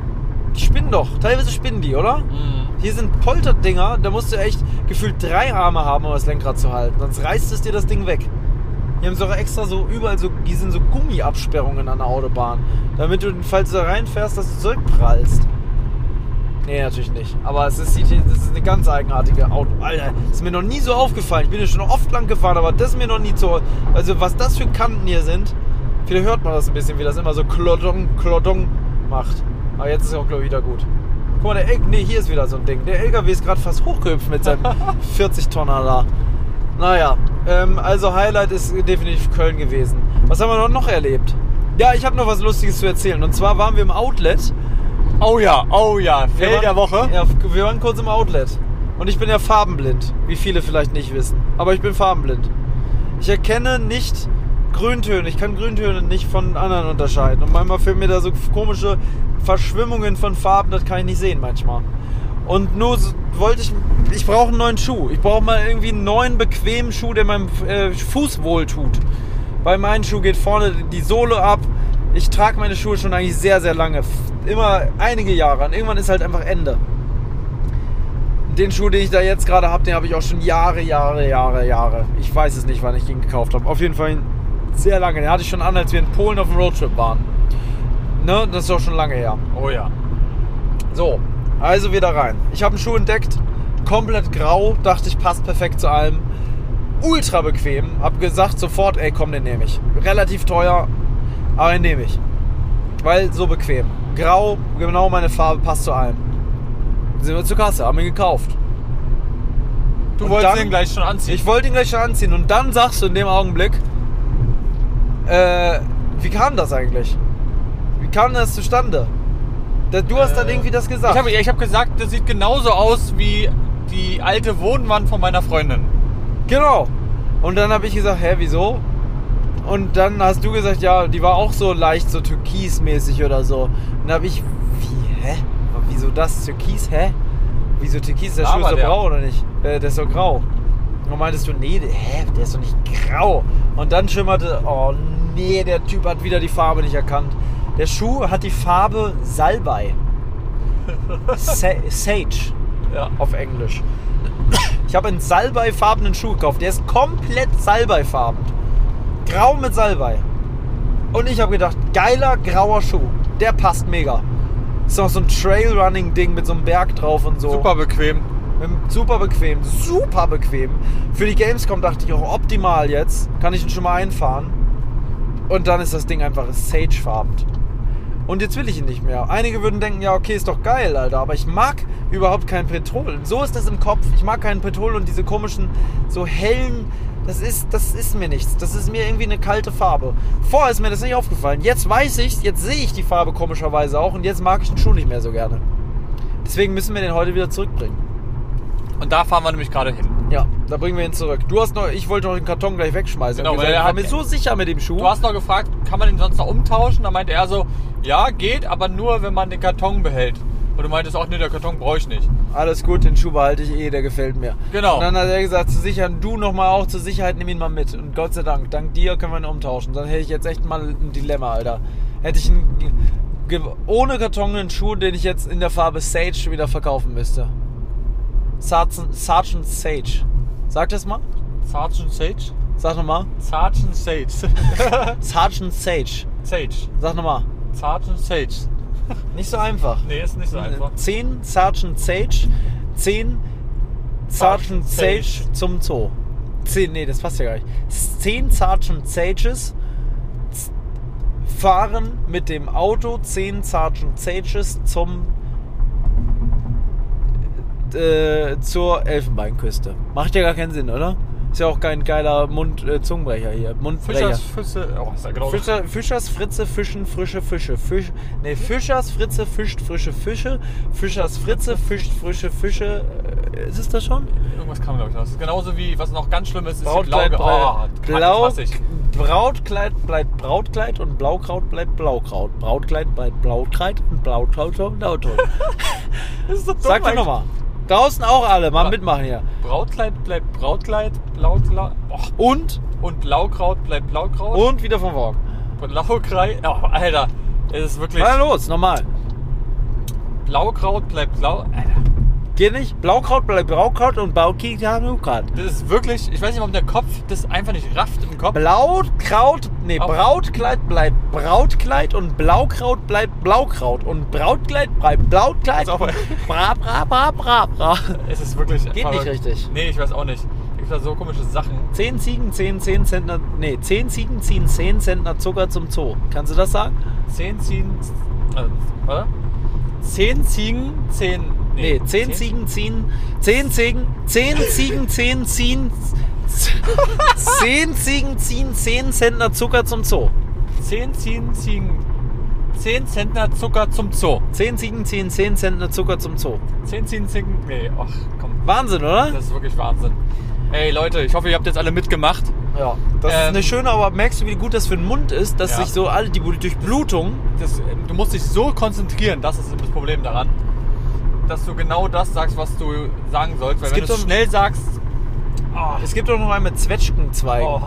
Die spinnen doch. Teilweise spinnen die, oder? Mhm. Hier sind Polterdinger, da musst du echt gefühlt drei Arme haben, um das Lenkrad zu halten. Sonst reißt es dir das Ding weg. Die haben so extra so überall so, die sind so Gummiabsperrungen an der Autobahn. Damit du, falls du da reinfährst, dass du zurückprallst. Nee, natürlich nicht. Aber es ist, das ist eine ganz eigenartige Auto. Alter, das ist mir noch nie so aufgefallen. Ich bin ja schon oft lang gefahren, aber das ist mir noch nie so. Also, was das für Kanten hier sind, vielleicht hört man das ein bisschen, wie das immer so Klodong, Klodong macht. Aber jetzt ist es auch, glaube ich, wieder gut. Guck mal, der El nee, hier ist wieder so ein Ding. Der LKW ist gerade fast hochgehüpft mit seinem 40 Tonner da. Naja, ähm, also Highlight ist definitiv Köln gewesen. Was haben wir noch- noch erlebt? Ja, ich habe noch was Lustiges zu erzählen. Und zwar waren wir im Outlet. Oh ja, oh ja. Fail der Woche. Ja, wir waren kurz im Outlet. Und ich bin ja farbenblind, wie viele vielleicht nicht wissen. Aber ich bin farbenblind. Ich erkenne nicht Grüntöne. Ich kann Grüntöne nicht von anderen unterscheiden. Und manchmal fehlen mir da so komische Verschwimmungen von Farben, das kann ich nicht sehen manchmal. Und nur wollte ich, ich brauche einen neuen Schuh. Ich brauche mal irgendwie einen neuen, bequemen Schuh, der meinem äh, Fuß wohl tut. Bei meinem Schuh geht vorne die Sohle ab. Ich trage meine Schuhe schon eigentlich sehr, sehr lange. Immer einige Jahre. Und irgendwann ist halt einfach Ende. Den Schuh, den ich da jetzt gerade habe, den habe ich auch schon Jahre, Jahre, Jahre, Jahre. Ich weiß es nicht, wann ich ihn gekauft habe. Auf jeden Fall sehr lange. Den hatte ich schon an, als wir in Polen auf dem Roadtrip waren. Ne, das ist auch schon lange her. Oh ja. So, also wieder rein. Ich habe einen Schuh entdeckt, komplett grau, dachte ich, passt perfekt zu allem. Ultra bequem, hab gesagt sofort, ey komm, den nehme ich. Relativ teuer, aber den nehme ich. Weil so bequem. Grau, genau meine Farbe, passt zu allem. Sind wir zur Kasse, haben ihn gekauft. Du Und wolltest dann- den gleich schon anziehen. Ich wollte ihn gleich schon anziehen und dann sagst du in dem Augenblick, äh, wie kam das eigentlich? Wie kam das zustande? Du hast dann irgendwie das gesagt. Ich habe ich hab gesagt, das sieht genauso aus wie die alte Wohnwand von meiner Freundin. Genau. Und dann habe ich gesagt, hä, wieso? Und dann hast du gesagt, ja, die war auch so leicht so türkismäßig oder so. Und dann habe ich, wie, hä? Wieso das? Türkis, hä? Wieso Türkis? Der Schuh ist doch grau oder nicht? Äh, der ist doch grau. Und dann meintest du, nee, der- hä, der ist doch nicht grau. Und dann schimmerte, oh nee, der Typ hat wieder die Farbe nicht erkannt. Der Schuh hat die Farbe Salbei. Sa Sage Ja. auf Englisch. Ich habe einen salbeifarbenen Schuh gekauft. Der ist komplett salbeifarben. Grau mit Salbei. Und ich habe gedacht, geiler grauer Schuh. Der passt mega. Ist noch so ein Trailrunning-Ding mit so einem Berg drauf und so. Super bequem. Ähm, Super bequem. Super bequem. Für die Gamescom dachte ich auch optimal jetzt. Kann ich ihn schon mal einfahren. Und dann ist das Ding einfach sagefarben. Und jetzt will ich ihn nicht mehr. Einige würden denken, ja, okay, ist doch geil, Alter. Aber ich mag überhaupt kein Petrol. So ist das im Kopf. Ich mag keinen Petrol und diese komischen, so hellen. Das ist, das ist mir nichts. Das ist mir irgendwie eine kalte Farbe. Vorher ist mir das nicht aufgefallen. Jetzt weiß ich jetzt sehe ich die Farbe komischerweise auch und jetzt mag ich den Schuh nicht mehr so gerne. Deswegen müssen wir den heute wieder zurückbringen. Und da fahren wir nämlich gerade hin. Ja, da bringen wir ihn zurück. Du hast noch, ich wollte noch den Karton gleich wegschmeißen. Genau, weil er hat- mir so sicher mit dem Schuh. Du hast noch gefragt, kann man den sonst noch umtauschen? Da meinte er so, ja, geht, aber nur, wenn man den Karton behält. Und du meintest auch, nee, der Karton brauche ich nicht. Alles gut, den Schuh behalte ich eh, der gefällt mir. Genau. Und dann hat er gesagt, zur Sicherheit, du nochmal auch zur Sicherheit, nimm ihn mal mit. Und Gott sei Dank, dank dir können wir ihn umtauschen. Dann hätte ich jetzt echt mal ein Dilemma, Alter. Hätte ich einen, ohne Karton einen Schuh, den ich jetzt in der Farbe Sage wieder verkaufen müsste. Sergeant, Sergeant Sage. Sag das mal. Sergeant Sage? Sag nochmal. Sergeant Sage. Sergeant Sage. Sage. Sag nochmal. Sergeant Sage. Nicht so einfach. Nee, ist nicht so einfach. 10 Sergeant Sage, 10 Sergeant Sage zum Zoo. 10, nee, das passt ja gar nicht. 10 Sergeant Sages fahren mit dem Auto 10 Sergeant Sages zum äh, zur Elfenbeinküste. Macht ja gar keinen Sinn, oder? Ist ja auch kein geiler Mund äh, hier. Mundbrecher. Fischers Füße. Oh, ist ja genau. Fischer, Fischers Fritze fischen frische Fische. Fisch, nee, Fischers Fritze fischt frische Fische. Fischers Fritze fischt frische Fische. Äh, Ist es das schon? Irgendwas kam, glaube ich. Das ist genauso wie, was noch ganz schlimm ist, ist Brautkleid, die Blau. Oh, bleibt- Blau. Brautkleid bleibt Brautkleid und Blaukraut bleibt Blaukraut. Brautkleid bleibt Blautkleid und Blaukraut bleibt Blaukraut. Das ist so dumm Sag doch nochmal. Draußen auch alle, mal Bra- mitmachen hier. Brautkleid bleibt Brautkleid, Blaukleid. Oh. Und, Und Blaukraut bleibt Blaukraut. und wieder von vorn. Blaukraut. Oh, Alter. Es ist wirklich. Na los, nochmal. Blaukraut bleibt blau. Alter. Geht nicht? Blaukraut bleibt Blaukraut und Bauki Blaukraut. Das ist wirklich, ich weiß nicht, warum der Kopf das einfach nicht rafft im Kopf. Blautkraut, nee, Auf- Brautkleid bleibt Brautkleid und Blaukraut bleibt Blaukraut und Brautkleid bleibt auf. Bra, bra, bra, bra, bra. Es ist wirklich. Geht nicht richtig. Nee, ich weiß auch nicht. Es gibt da so komische Sachen. 10 Ziegen, 10, 10 Zentner, nee, 10 Ziegen ziehen 10 Zentner Zucker zum Zoo. Kannst du das sagen? 10 Ziegen. Also, oder? 10 Ziegen, 10. Nee, 10 Ziegen ziehen, 10 Ziegen, 10 Ziegen, 10 ziehen, 10 Ziegen ziehen 10 Zentner Zucker zum Zoo. 10 Ziegen, Ziegen. 10 Zentner Zucker zum Zoo. 10 Ziegen ziehen 10 Zentner Zucker zum Zoo. 10 Ziegen, Ziegen. Nee, ach komm. Wahnsinn, oder? Das ist wirklich Wahnsinn. Ey Leute, ich hoffe, ihr habt jetzt alle mitgemacht. Ja, das ist Ähm, eine schöne, aber merkst du, wie gut das für den Mund ist, dass Ja. sich so alle die Durchblutung. Das, äh, du musst dich so konzentrieren, das ist das Problem daran, dass du genau das sagst, was du sagen sollst. Weil Es wenn gibt du es schnell sagst, oh, Es gibt auch noch einen mit Zwetschgenzweigen. oh,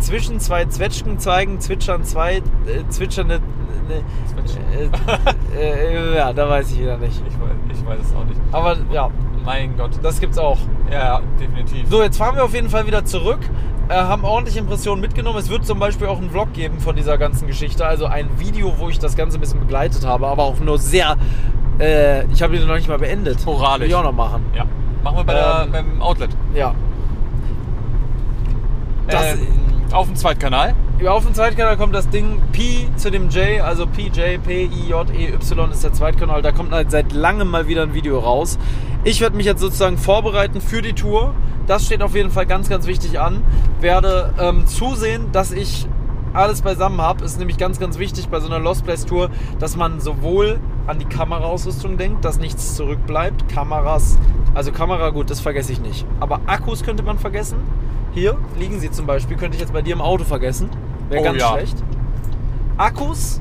Zwischen zwei Zwetschgenzweigen zwitschern zwei äh, zwitschernde. Ne, äh, äh, ja, da weiß ich wieder nicht. ich, weiß, ich weiß es auch nicht. Aber ja, Mein Gott. das gibt's auch. Ja, definitiv. So, jetzt fahren wir auf jeden Fall wieder zurück. Äh, haben ordentlich Impressionen mitgenommen. Es wird zum Beispiel auch einen Vlog geben von dieser ganzen Geschichte. Also ein Video, wo ich das Ganze ein bisschen begleitet habe, aber auch nur sehr. Äh, ich habe den noch nicht mal beendet. Sporadisch. Will ich auch noch machen. Ja. Machen wir bei der, Ähm, beim Outlet. Ja. Das- ähm, auf dem Zweitkanal. Auf dem Zweitkanal kommt das Ding P zu dem J, also PJ, P-I-J-E-Y ist der Zweitkanal. Da kommt halt seit langem mal wieder ein Video raus. Ich werde mich jetzt sozusagen vorbereiten für die Tour. Das steht auf jeden Fall ganz, ganz wichtig an. Werde ähm, zusehen, dass ich alles beisammen habe. Ist nämlich ganz, ganz wichtig bei so einer Lost Place Tour, dass man sowohl an die Kameraausrüstung denkt, dass nichts zurückbleibt. Kameras, also Kamera, gut, das vergesse ich nicht. Aber Akkus könnte man vergessen. Hier liegen sie zum Beispiel, könnte ich jetzt bei dir im Auto vergessen. Wäre Oh ganz ja. schlecht. Akkus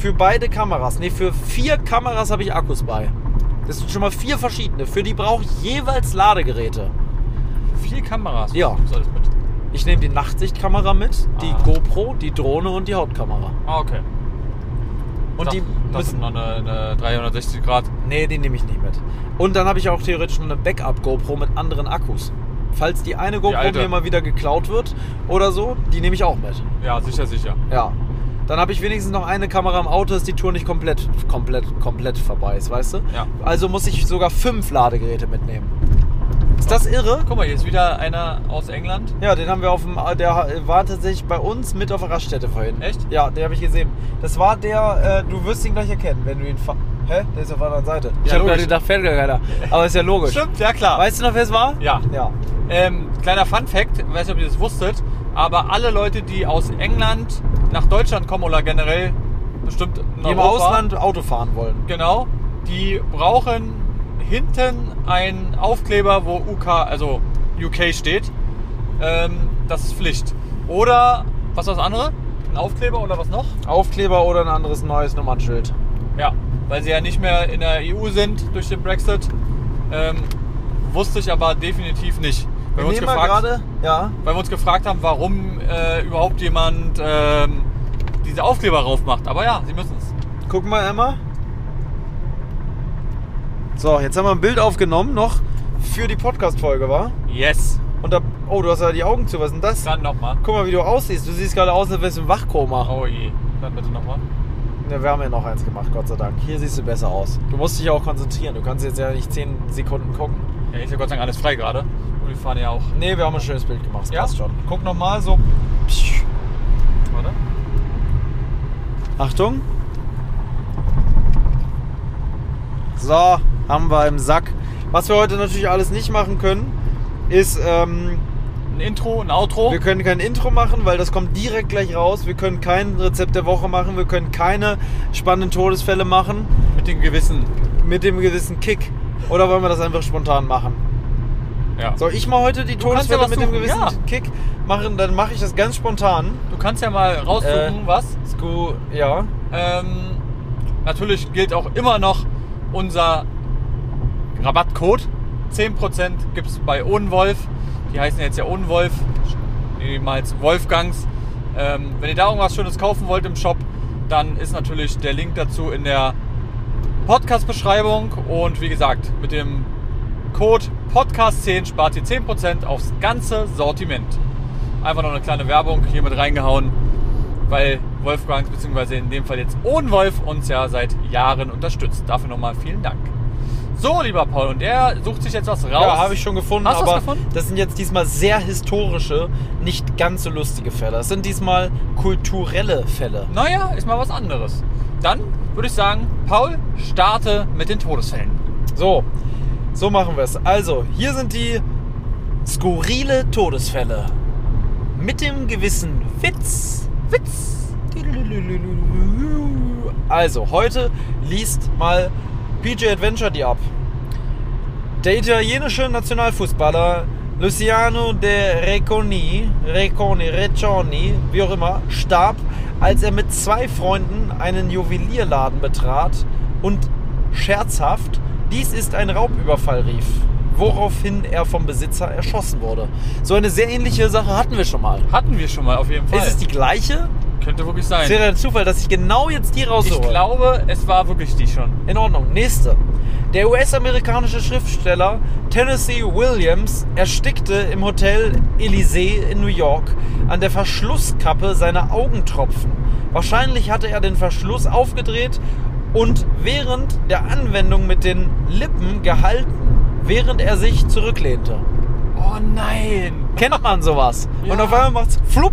für beide Kameras. Ne, für vier Kameras habe ich Akkus bei. Das sind schon mal vier verschiedene. Für die brauche ich jeweils Ladegeräte. Vier Kameras. Ja. Soll das mit? Ich nehme die Nachtsichtkamera mit, die Ah. GoPro, die Drohne und die Hauptkamera. Ah, okay. Und die das müssen. ist noch eine, eine 360 Grad. Nee, die nehme ich nicht mit. Und dann habe ich auch theoretisch noch eine Backup-GoPro mit anderen Akkus. Falls die eine GoPro alte. mir mal wieder geklaut wird oder so, die nehme ich auch mit. Ja, sicher, sicher. Ja. Dann habe ich wenigstens noch eine Kamera im Auto, dass die Tour nicht komplett, komplett, komplett vorbei ist, weißt du? Ja. Also muss ich sogar fünf Ladegeräte mitnehmen. Ist das irre? Guck mal, hier ist wieder einer aus England. Ja, den haben wir auf dem, der war tatsächlich bei uns mit auf der Raststätte vorhin. Echt? Ja, den habe ich gesehen. Das war der, äh, du wirst ihn gleich erkennen, wenn du ihn. Hä? Der ist auf der anderen Seite. Ich Ja, habe gerade gedacht, fährt gar keiner. Aber ist ja logisch. Stimmt, ja klar. Weißt du noch, wer es war? Ja. Ja. Ähm, kleiner Fun Fact, ich weiß nicht, ob ihr das wusstet, aber alle Leute, die aus England nach Deutschland kommen oder generell bestimmt im Ausland Auto fahren wollen. Genau, die brauchen hinten einen Aufkleber, wo UK, also UK steht. Ähm, das ist Pflicht. Oder, was war das andere? Ein Aufkleber oder was noch? Aufkleber oder ein anderes neues Nummernschild. Ja, weil sie ja nicht mehr in der EU sind durch den Brexit. Ähm, wusste ich aber definitiv nicht. Weil wir, mal gefragt, gerade. Ja. weil wir uns gefragt haben, warum äh, überhaupt jemand ähm, diese Aufkleber drauf macht. Aber ja, sie müssen es. Guck mal, Emma. So, jetzt haben wir ein Bild aufgenommen, noch für die Podcast-Folge, war? Yes. Und da. Oh, du hast ja die Augen zu. Was ist denn das? Dann nochmal. Guck mal, wie du aussiehst. Du siehst gerade aus, als wärst du im Wachkoma. Oh je. Dann bitte nochmal. Ja, wir haben ja noch eins gemacht, Gott sei Dank. Hier siehst du besser aus. Du musst dich ja auch konzentrieren. Du kannst jetzt ja nicht 10 Sekunden gucken. Ja, ist ja Gott sei Dank alles frei gerade. Und wir fahren ja auch. Nee, wir haben ein schönes Bild gemacht. Das Ja? passt schon. Guck nochmal so. Warte. Achtung. So, haben wir im Sack. Was wir heute natürlich alles nicht machen können, ist, ähm, Ein Intro, ein Outro. wir können kein Intro machen, weil das kommt direkt gleich raus. Wir können kein Rezept der Woche machen. Wir können keine spannenden Todesfälle machen mit dem Gewissen. mit dem gewissen Kick. Oder wollen wir das einfach spontan machen? Ja. Soll ich mal heute die ja Todesfälle was mit dem gewissen ja. Kick machen? Dann mache ich das ganz spontan. Du kannst ja mal raussuchen, Äh. was. Sku, ja. Ähm, natürlich gilt auch immer noch unser Rabattcode. 10% gibt es bei Ohnwolf. Die heißen jetzt ja Ohnwolf, ehemals Wolfgangs. Ähm, wenn ihr da irgendwas Schönes kaufen wollt im Shop, dann ist natürlich der Link dazu in der Podcast-Beschreibung. Und wie gesagt, mit dem Code Podcast10 spart ihr 10% aufs ganze Sortiment. Einfach noch eine kleine Werbung hier mit reingehauen, weil Wolfgang, beziehungsweise in dem Fall jetzt Ohn Wolf, uns ja seit Jahren unterstützt. Dafür nochmal vielen Dank. So, lieber Paul, und der sucht sich jetzt was raus. Ja, habe ich schon gefunden, Hast aber gefunden? das sind jetzt diesmal sehr historische, nicht ganz so lustige Fälle. Das sind diesmal kulturelle Fälle. Naja, ist mal was anderes. Dann würde ich sagen, Paul, starte mit den Todesfällen. So, so machen wir es. Also, hier sind die skurrile Todesfälle. Mit dem gewissen Witz. Witz. Also, heute liest mal PJ Adventure die ab. Der italienische Nationalfußballer Luciano de Reconi, Reconi, Reconi, wie auch immer, starb, als er mit zwei Freunden einen Juwelierladen betrat und scherzhaft, dies ist ein Raubüberfall rief, woraufhin er vom Besitzer erschossen wurde. So eine sehr ähnliche Sache hatten wir schon mal. Hatten wir schon mal auf jeden Fall. Ist es die gleiche? Könnte wirklich sein. Es wäre der Zufall, dass ich genau jetzt die Ich raushole. glaube, es war wirklich die schon. In Ordnung. Nächste. Der US-amerikanische Schriftsteller Tennessee Williams erstickte im Hotel Elysee in New York an der Verschlusskappe seiner Augentropfen. Wahrscheinlich hatte er den Verschluss aufgedreht und während der Anwendung mit den Lippen gehalten, während er sich zurücklehnte. Oh nein! Kennt man sowas? Ja. Und auf einmal macht's flupp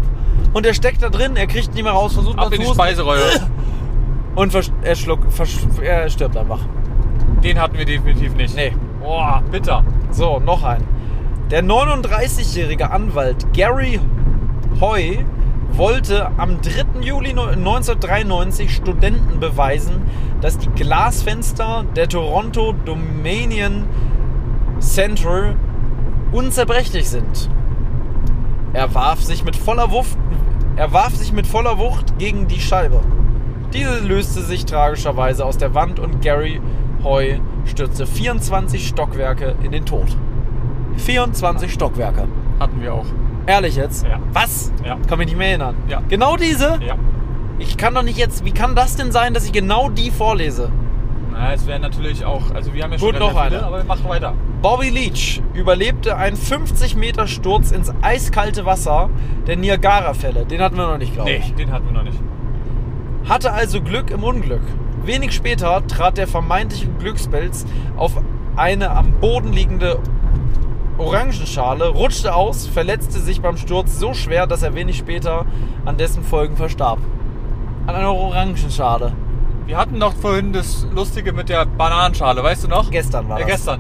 und er steckt da drin, er kriegt nicht mehr raus, versucht Ab in zu die Speiseröhre. und er, schluckt, er stirbt einfach. Den hatten wir definitiv nicht. Nee. Boah, bitter. So, noch ein. Der 39-jährige Anwalt Gary Hoy wollte am 3. Juli 1993 Studenten beweisen, dass die Glasfenster der Toronto Dominion Center unzerbrechlich sind. Er warf sich mit voller Wucht, er warf sich mit voller Wucht gegen die Scheibe. Diese löste sich tragischerweise aus der Wand und Gary Hoy stürzte 24 Stockwerke in den Tod. 24 Stockwerke. Hatten wir auch. Ehrlich jetzt? Ja. Was? Ja. Kann mich nicht mehr erinnern. Ja. Genau diese? Ja. Ich kann doch nicht jetzt. Wie kann das denn sein, dass ich genau die vorlese? Na, es wäre natürlich auch. Also, wir haben ja schon Gut, noch viele, eine. aber wir machen weiter. Bobby Leach überlebte einen 50 Meter Sturz ins eiskalte Wasser der Niagara-Fälle. Den hatten wir noch nicht, glaube Nee, ich. den hatten wir noch nicht. Hatte also Glück im Unglück. Wenig später trat der vermeintliche Glückspilz auf eine am Boden liegende Orangenschale, rutschte aus, verletzte sich beim Sturz so schwer, dass er wenig später an dessen Folgen verstarb. An einer Orangenschale. Wir hatten noch vorhin das Lustige mit der Bananenschale, weißt du noch? Gestern war Ja, das. gestern.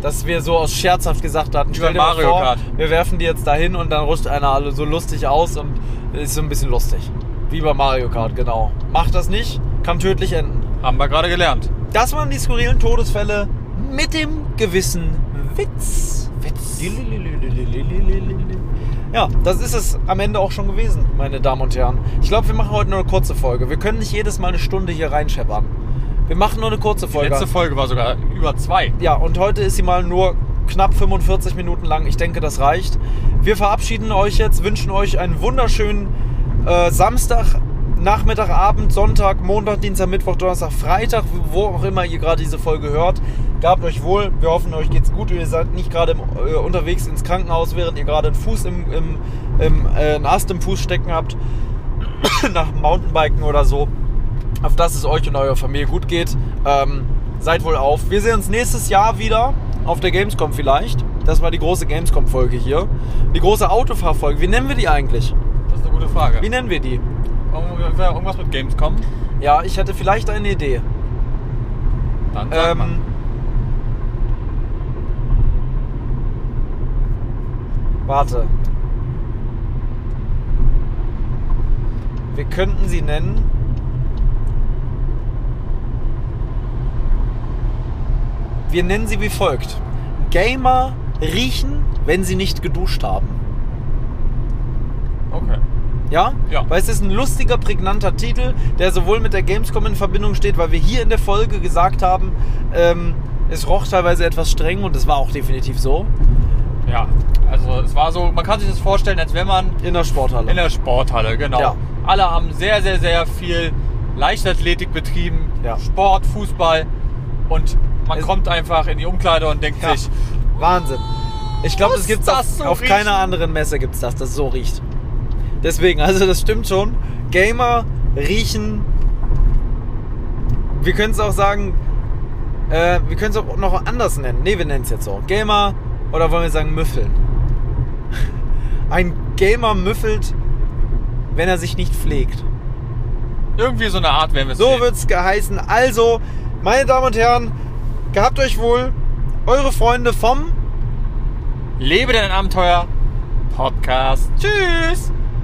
Dass wir so aus scherzhaft gesagt hatten, stell dir mal Mario vor, Kart. wir werfen die jetzt dahin und dann rutscht einer alle so lustig aus und ist so ein bisschen lustig. Wie bei Mario Kart, genau. Macht das nicht, kann tödlich enden. Haben wir gerade gelernt. Das waren die skurrilen Todesfälle mit dem gewissen Witz. Witz. Ja, das ist es am Ende auch schon gewesen, meine Damen und Herren. Ich glaube, wir machen heute nur eine kurze Folge. Wir können nicht jedes Mal eine Stunde hier reinscheppern. Wir machen nur eine kurze Die Folge. letzte Folge war sogar über zwei. Ja, und heute ist sie mal nur knapp 45 Minuten lang. Ich denke, das reicht. Wir verabschieden euch jetzt, wünschen euch einen wunderschönen äh, Samstag, Nachmittag, Abend, Sonntag, Montag, Dienstag, Mittwoch, Donnerstag, Freitag, wo auch immer ihr gerade diese Folge hört. Gabt euch wohl. Wir hoffen, euch geht's gut. Ihr seid nicht gerade äh, unterwegs ins Krankenhaus, während ihr gerade einen Fuß im, im, im äh, einen Ast im Fuß stecken habt. Nach Mountainbiken oder so auf dass es euch und eurer Familie gut geht. Ähm, seid wohl auf. Wir sehen uns nächstes Jahr wieder auf der Gamescom vielleicht. Das war die große Gamescom-Folge hier. Die große Autofahrfolge. Wie nennen wir die eigentlich? Das ist eine gute Frage. Wie nennen wir die? Irgend- Irgendwas mit Gamescom? Ja, ich hätte vielleicht eine Idee. Dann sag mal. Ähm, warte. Wir könnten sie nennen. Wir nennen sie wie folgt. Gamer riechen, wenn sie nicht geduscht haben. Ja? Ja. Weil es ist ein lustiger, prägnanter Titel, der sowohl mit der Gamescom in Verbindung steht, weil wir hier in der Folge gesagt haben, ähm, es roch teilweise etwas streng und es war auch definitiv so. Ja, also es war so, man kann sich das vorstellen, als wenn man In der Sporthalle. in der Sporthalle, genau. Ja. Alle haben sehr, sehr, sehr viel Leichtathletik betrieben, Ja. Sport, Fußball. Und man Es- kommt einfach in die Umkleide und denkt Ja. sich, Wahnsinn. Ich glaube, das gibt's das auf, so auf keiner anderen Messe gibt's das, das so riecht. Deswegen, also das stimmt schon. Gamer riechen. Wir können es auch sagen, äh, wir können es auch noch anders nennen. Ne, wir nennen es jetzt so. Gamer oder wollen wir sagen müffeln? Ein Gamer müffelt, wenn er sich nicht pflegt. irgendwie so eine Art werden wir es So sehen. wird's geheißen. Also, meine Damen und Herren, gehabt euch wohl. Eure Freunde vom Lebe dein Abenteuer Podcast. Tschüss.